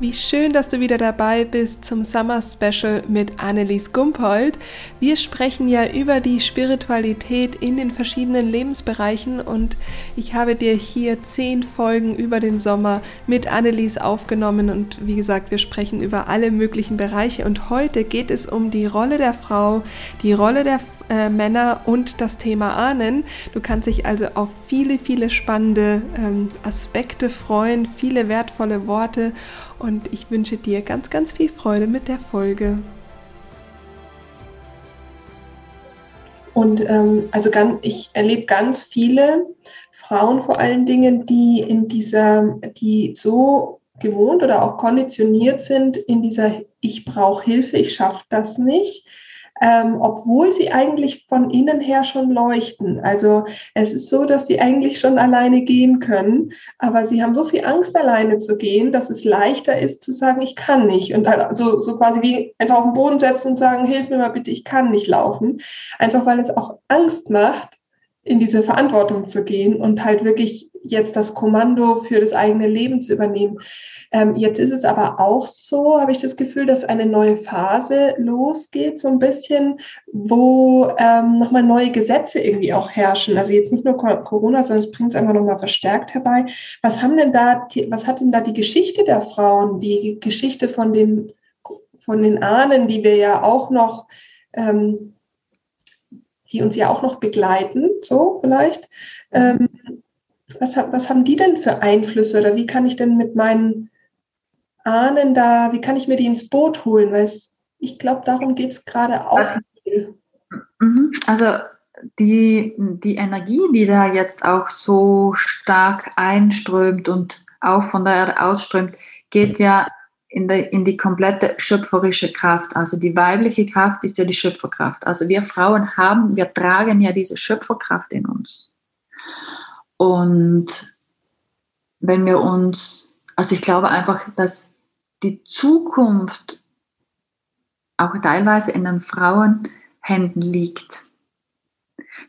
Wie schön, dass du wieder dabei bist zum Summer Special mit Annelies Gumpold. Wir sprechen ja über die Spiritualität in den verschiedenen Lebensbereichen und ich habe dir hier zehn Folgen über den Sommer mit Annelies aufgenommen und wie gesagt, wir sprechen über alle möglichen Bereiche und heute geht es um die Rolle der Frau, die Rolle der äh, Männer und das Thema Ahnen. Du kannst dich also auf viele, viele spannende ähm, Aspekte freuen, viele wertvolle Worte und ich wünsche dir ganz, ganz viel Freude mit der Folge. Und ähm, also ganz, ich erlebe ganz viele Frauen vor allen Dingen, die in dieser, die so gewohnt oder auch konditioniert sind in dieser Ich brauche Hilfe, ich schaffe das nicht, ähm, obwohl sie eigentlich von innen her schon leuchten. Also es ist so, dass sie eigentlich schon alleine gehen können, aber sie haben so viel Angst, alleine zu gehen, dass es leichter ist zu sagen, ich kann nicht. Und also so quasi wie einfach auf den Boden setzen und sagen, hilf mir mal bitte, ich kann nicht laufen. Einfach weil es auch Angst macht, in diese Verantwortung zu gehen und halt wirklich jetzt das Kommando für das eigene Leben zu übernehmen. Ähm, jetzt ist es aber auch so, habe ich das Gefühl, dass eine neue Phase losgeht, so ein bisschen, wo ähm, nochmal neue Gesetze irgendwie auch herrschen. Also jetzt nicht nur Corona, sondern es bringt es einfach nochmal verstärkt herbei. Was haben denn da, was hat denn da die Geschichte der Frauen, die Geschichte von den, von den Ahnen, die wir ja auch noch, ähm, die uns ja auch noch begleiten, so vielleicht. Ähm, was, was haben die denn für Einflüsse oder wie kann ich denn mit meinen Ahnen da, wie kann ich mir die ins Boot holen? Weil es, ich glaube, darum geht es gerade auch. Also, mhm. also die, die Energie, die da jetzt auch so stark einströmt und auch von der Erde ausströmt, geht ja in, der, in die komplette schöpferische Kraft. Also die weibliche Kraft ist ja die Schöpferkraft. Also wir Frauen haben, wir tragen ja diese Schöpferkraft in uns. Und wenn wir uns, also ich glaube einfach, dass die Zukunft auch teilweise in den Frauenhänden liegt.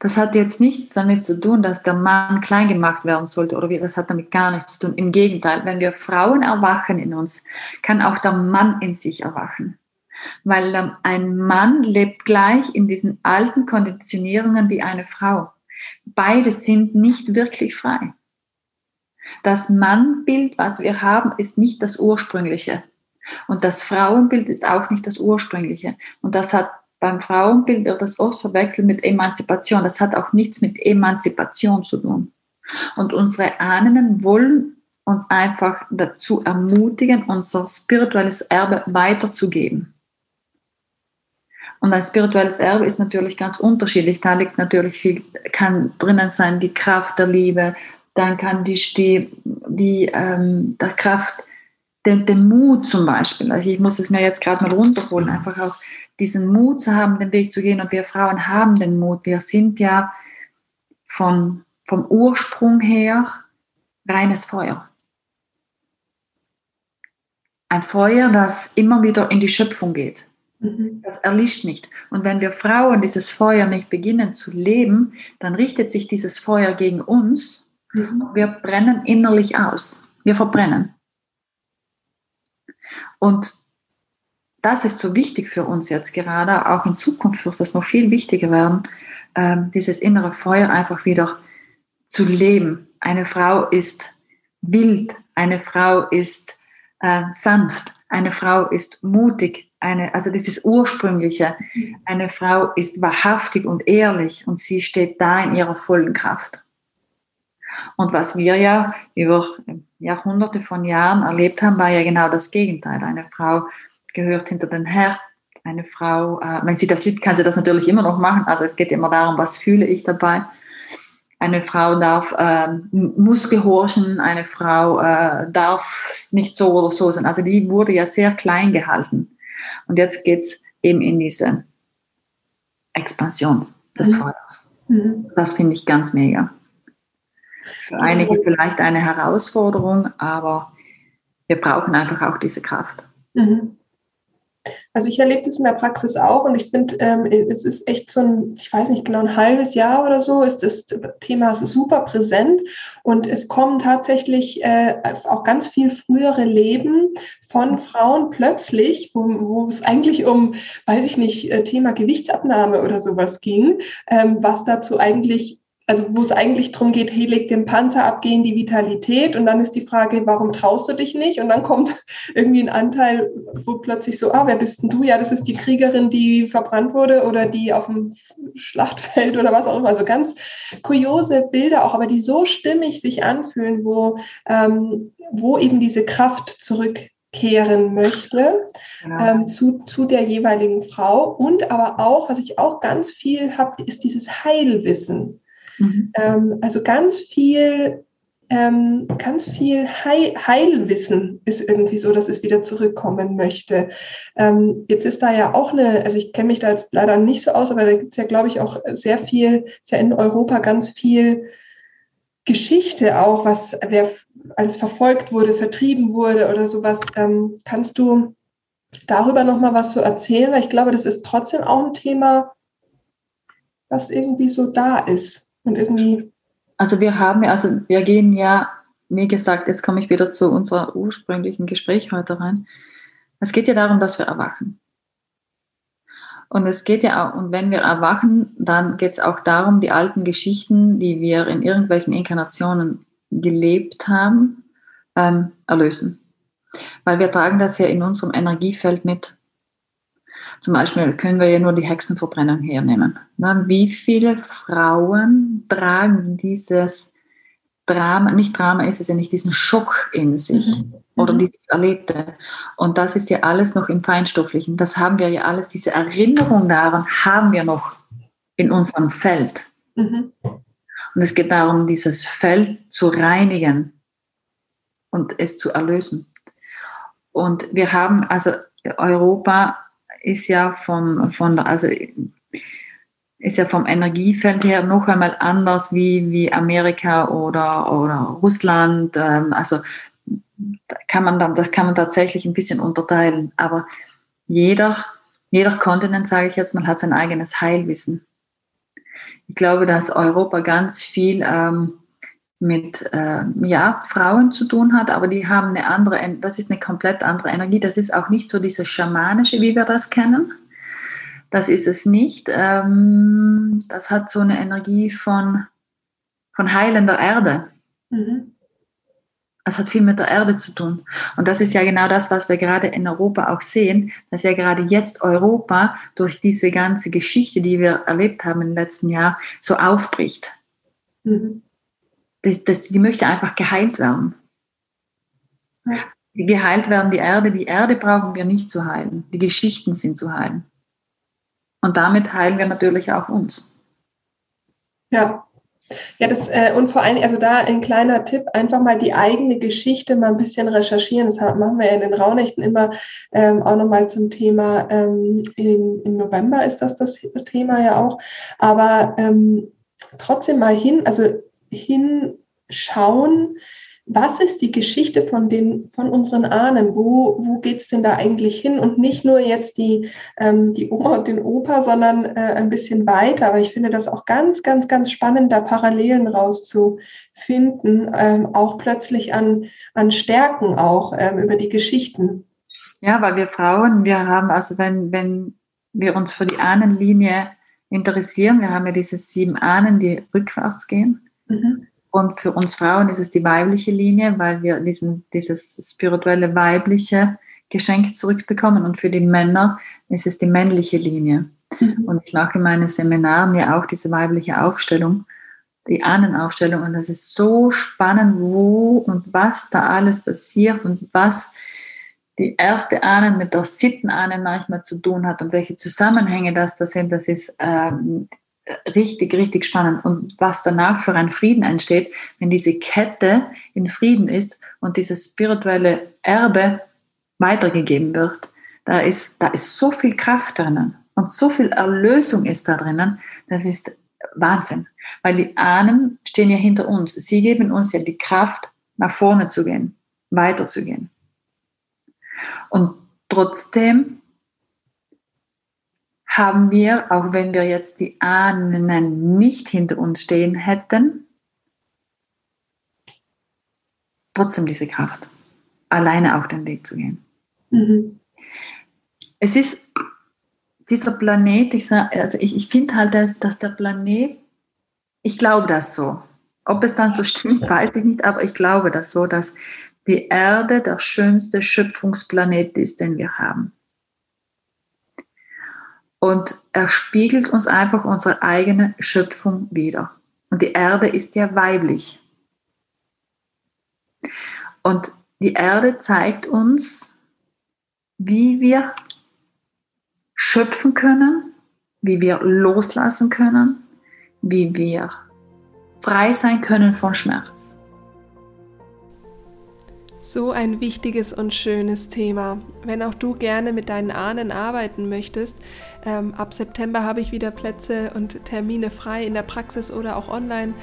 Das hat jetzt nichts damit zu tun, dass der Mann klein gemacht werden sollte oder wie, das hat damit gar nichts zu tun. Im Gegenteil, wenn wir Frauen erwachen in uns, kann auch der Mann in sich erwachen. Weil ein Mann lebt gleich in diesen alten Konditionierungen wie eine Frau. Beide sind nicht wirklich frei. Das Mannbild, was wir haben, ist nicht das ursprüngliche. Und das Frauenbild ist auch nicht das ursprüngliche. Und das hat beim Frauenbild wird das oft verwechselt mit Emanzipation. Das hat auch nichts mit Emanzipation zu tun. Und unsere Ahnen wollen uns einfach dazu ermutigen, unser spirituelles Erbe weiterzugeben. Und ein spirituelles Erbe ist natürlich ganz unterschiedlich. Da liegt natürlich viel, kann drinnen sein die Kraft der Liebe, dann kann die, die, die ähm, der Kraft, den, den Mut zum Beispiel. Also ich muss es mir jetzt gerade mal runterholen, einfach auch diesen Mut zu haben, den Weg zu gehen. Und wir Frauen haben den Mut. Wir sind ja von, vom Ursprung her reines Feuer. Ein Feuer, das immer wieder in die Schöpfung geht. Mhm. Das erlischt nicht. Und wenn wir Frauen dieses Feuer nicht beginnen zu leben, dann richtet sich dieses Feuer gegen uns Mhm. Wir brennen innerlich aus. Wir verbrennen. Und das ist so wichtig für uns jetzt gerade, auch in Zukunft wird das noch viel wichtiger werden, ähm, dieses innere Feuer einfach wieder zu leben. Eine Frau ist wild, eine Frau ist äh, sanft, eine Frau ist mutig, eine, also dieses Ursprüngliche, eine Frau ist wahrhaftig und ehrlich und sie steht da in ihrer vollen Kraft. Und was wir ja über Jahrhunderte von Jahren erlebt haben, war ja genau das Gegenteil. Eine Frau gehört hinter den Herd, eine Frau, äh, wenn sie das liebt, kann sie das natürlich immer noch machen. Also es geht immer darum, was fühle ich dabei. Eine Frau darf, äh, muss gehorchen, eine Frau äh, darf nicht so oder so sein. Also die wurde ja sehr klein gehalten. Und jetzt geht es eben in diese Expansion des mhm. Feuers. Mhm. Das finde ich ganz mega. Für einige vielleicht eine Herausforderung, aber wir brauchen einfach auch diese Kraft. Mhm. Also ich erlebe das in der Praxis auch und ich finde, ähm, es ist echt so ein, ich weiß nicht genau, ein halbes Jahr oder so ist das Thema super präsent und es kommen tatsächlich äh, auch ganz viel frühere Leben von Frauen plötzlich, wo, wo es eigentlich um, weiß ich nicht, äh, Thema Gewichtsabnahme oder sowas ging, ähm, was dazu eigentlich also wo es eigentlich darum geht, hey, leg den Panzer ab, geh in die Vitalität und dann ist die Frage, warum traust du dich nicht? Und dann kommt irgendwie ein Anteil, wo plötzlich so, ah, wer bist denn du? Ja, das ist die Kriegerin, die verbrannt wurde oder die auf dem Schlachtfeld oder was auch immer. Also ganz kuriose Bilder auch, aber die so stimmig sich anfühlen, wo, ähm, wo eben diese Kraft zurückkehren möchte ja. ähm, zu, zu der jeweiligen Frau. Und aber auch, was ich auch ganz viel habe, ist dieses Heilwissen. Mhm. Ähm, also ganz viel, ähm, ganz viel Heil Heilwissen ist irgendwie so, dass es wieder zurückkommen möchte. Ähm, jetzt ist da ja auch eine, also ich kenne mich da jetzt leider nicht so aus, aber da gibt es ja, glaube ich, auch sehr viel, ist ja in Europa ganz viel Geschichte auch, was wer alles verfolgt wurde, vertrieben wurde oder sowas. Ähm, kannst du darüber noch mal was so erzählen? Weil ich glaube, das ist trotzdem auch ein Thema, was irgendwie so da ist. Und irgendwie. Also wir haben, also wir gehen ja, wie gesagt, jetzt komme ich wieder zu unserem ursprünglichen Gespräch heute rein. Es geht ja darum, dass wir erwachen. Und es geht ja auch, und wenn wir erwachen, dann geht es auch darum, die alten Geschichten, die wir in irgendwelchen Inkarnationen gelebt haben, ähm, erlösen. Weil wir tragen das ja in unserem Energiefeld mit. Zum Beispiel können wir ja nur die Hexenverbrennung hernehmen. Wie viele Frauen tragen dieses Drama, nicht Drama ist es ja nicht, diesen Schock in sich mhm. oder mhm. dieses Erlebte. Und das ist ja alles noch im Feinstofflichen. Das haben wir ja alles, diese Erinnerung daran haben wir noch in unserem Feld. Mhm. Und es geht darum, dieses Feld zu reinigen und es zu erlösen. Und wir haben also Europa ist ja vom, von, also ist ja vom Energiefeld her noch einmal anders wie, wie Amerika oder, oder Russland. Ähm, also kann man dann, das kann man tatsächlich ein bisschen unterteilen. Aber jeder, jeder Kontinent, sage ich jetzt mal, hat sein eigenes Heilwissen. Ich glaube, dass Europa ganz viel ähm, mit äh, ja, Frauen zu tun hat, aber die haben eine andere, das ist eine komplett andere Energie. Das ist auch nicht so diese schamanische, wie wir das kennen. Das ist es nicht. Ähm, das hat so eine Energie von, von heilender Erde. Mhm. Das hat viel mit der Erde zu tun. Und das ist ja genau das, was wir gerade in Europa auch sehen, dass ja gerade jetzt Europa durch diese ganze Geschichte, die wir erlebt haben im letzten Jahr, so aufbricht. Mhm das, das, die möchte einfach geheilt werden. Ja. Geheilt werden die Erde. Die Erde brauchen wir nicht zu heilen. Die Geschichten sind zu heilen. Und damit heilen wir natürlich auch uns. Ja. Ja, das, äh, und vor allem, also da ein kleiner Tipp, einfach mal die eigene Geschichte mal ein bisschen recherchieren. Das machen wir ja in den Raunächten immer ähm, auch nochmal zum Thema, ähm, in, im November ist das das Thema ja auch. Aber ähm, trotzdem mal hin, also hinschauen, was ist die Geschichte von, den, von unseren Ahnen? Wo, wo geht es denn da eigentlich hin? Und nicht nur jetzt die, ähm, die Oma und den Opa, sondern äh, ein bisschen weiter. Aber ich finde das auch ganz, ganz, ganz spannend, da Parallelen rauszufinden, ähm, auch plötzlich an, an Stärken auch ähm, über die Geschichten. Ja, weil wir Frauen, wir haben, also wenn, wenn wir uns für die Ahnenlinie interessieren, wir haben ja diese sieben Ahnen, die rückwärts gehen. Mhm. Und für uns Frauen ist es die weibliche Linie, weil wir diesen, dieses spirituelle weibliche Geschenk zurückbekommen. Und für die Männer ist es die männliche Linie. Mhm. Und ich mache in meinen Seminaren ja auch diese weibliche Aufstellung, die Ahnenaufstellung. Und das ist so spannend, wo und was da alles passiert und was die erste Ahnen mit der Sittenahnen manchmal zu tun hat und welche Zusammenhänge das da sind. Das ist ähm, richtig, richtig spannend. Und was danach für ein Frieden entsteht, wenn diese Kette in Frieden ist und dieses spirituelle Erbe weitergegeben wird, da ist, da ist so viel Kraft drinnen und so viel Erlösung ist da drinnen, das ist Wahnsinn. Weil die Ahnen stehen ja hinter uns. Sie geben uns ja die Kraft, nach vorne zu gehen, weiterzugehen. Und trotzdem haben wir, auch wenn wir jetzt die Ahnen nicht hinter uns stehen hätten, trotzdem diese Kraft, alleine auf den Weg zu gehen. Mhm. Es ist dieser Planet, ich, also ich, ich finde halt, dass, dass der Planet, ich glaube das so. Ob es dann so stimmt, weiß ich nicht, aber ich glaube das so, dass die Erde der schönste Schöpfungsplanet ist, den wir haben. Und er spiegelt uns einfach unsere eigene Schöpfung wieder. Und die Erde ist ja weiblich. Und die Erde zeigt uns, wie wir schöpfen können, wie wir loslassen können, wie wir frei sein können von Schmerz. So ein wichtiges und schönes Thema. Wenn auch du gerne mit deinen Ahnen arbeiten möchtest, ähm, ab September habe ich wieder Plätze und Termine frei in der Praxis oder auch online.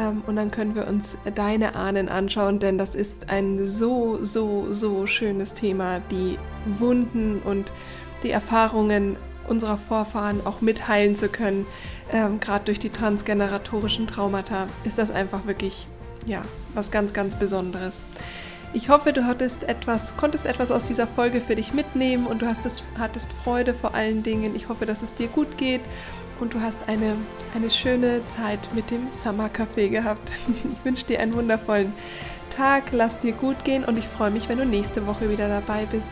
Ähm, und dann können wir uns deine Ahnen anschauen, denn das ist ein so, so, so schönes Thema. Die Wunden und die Erfahrungen unserer Vorfahren auch mitheilen zu können. Ähm, Gerade durch die transgeneratorischen Traumata ist das einfach wirklich ja, was ganz, ganz Besonderes. Ich hoffe, du hattest etwas, konntest etwas aus dieser Folge für dich mitnehmen und du hast hattest Freude vor allen Dingen. Ich hoffe, dass es dir gut geht und du hast eine, eine schöne Zeit mit dem Summer Café gehabt. Ich wünsche dir einen wundervollen Tag, lass dir gut gehen und ich freue mich, wenn du nächste Woche wieder dabei bist.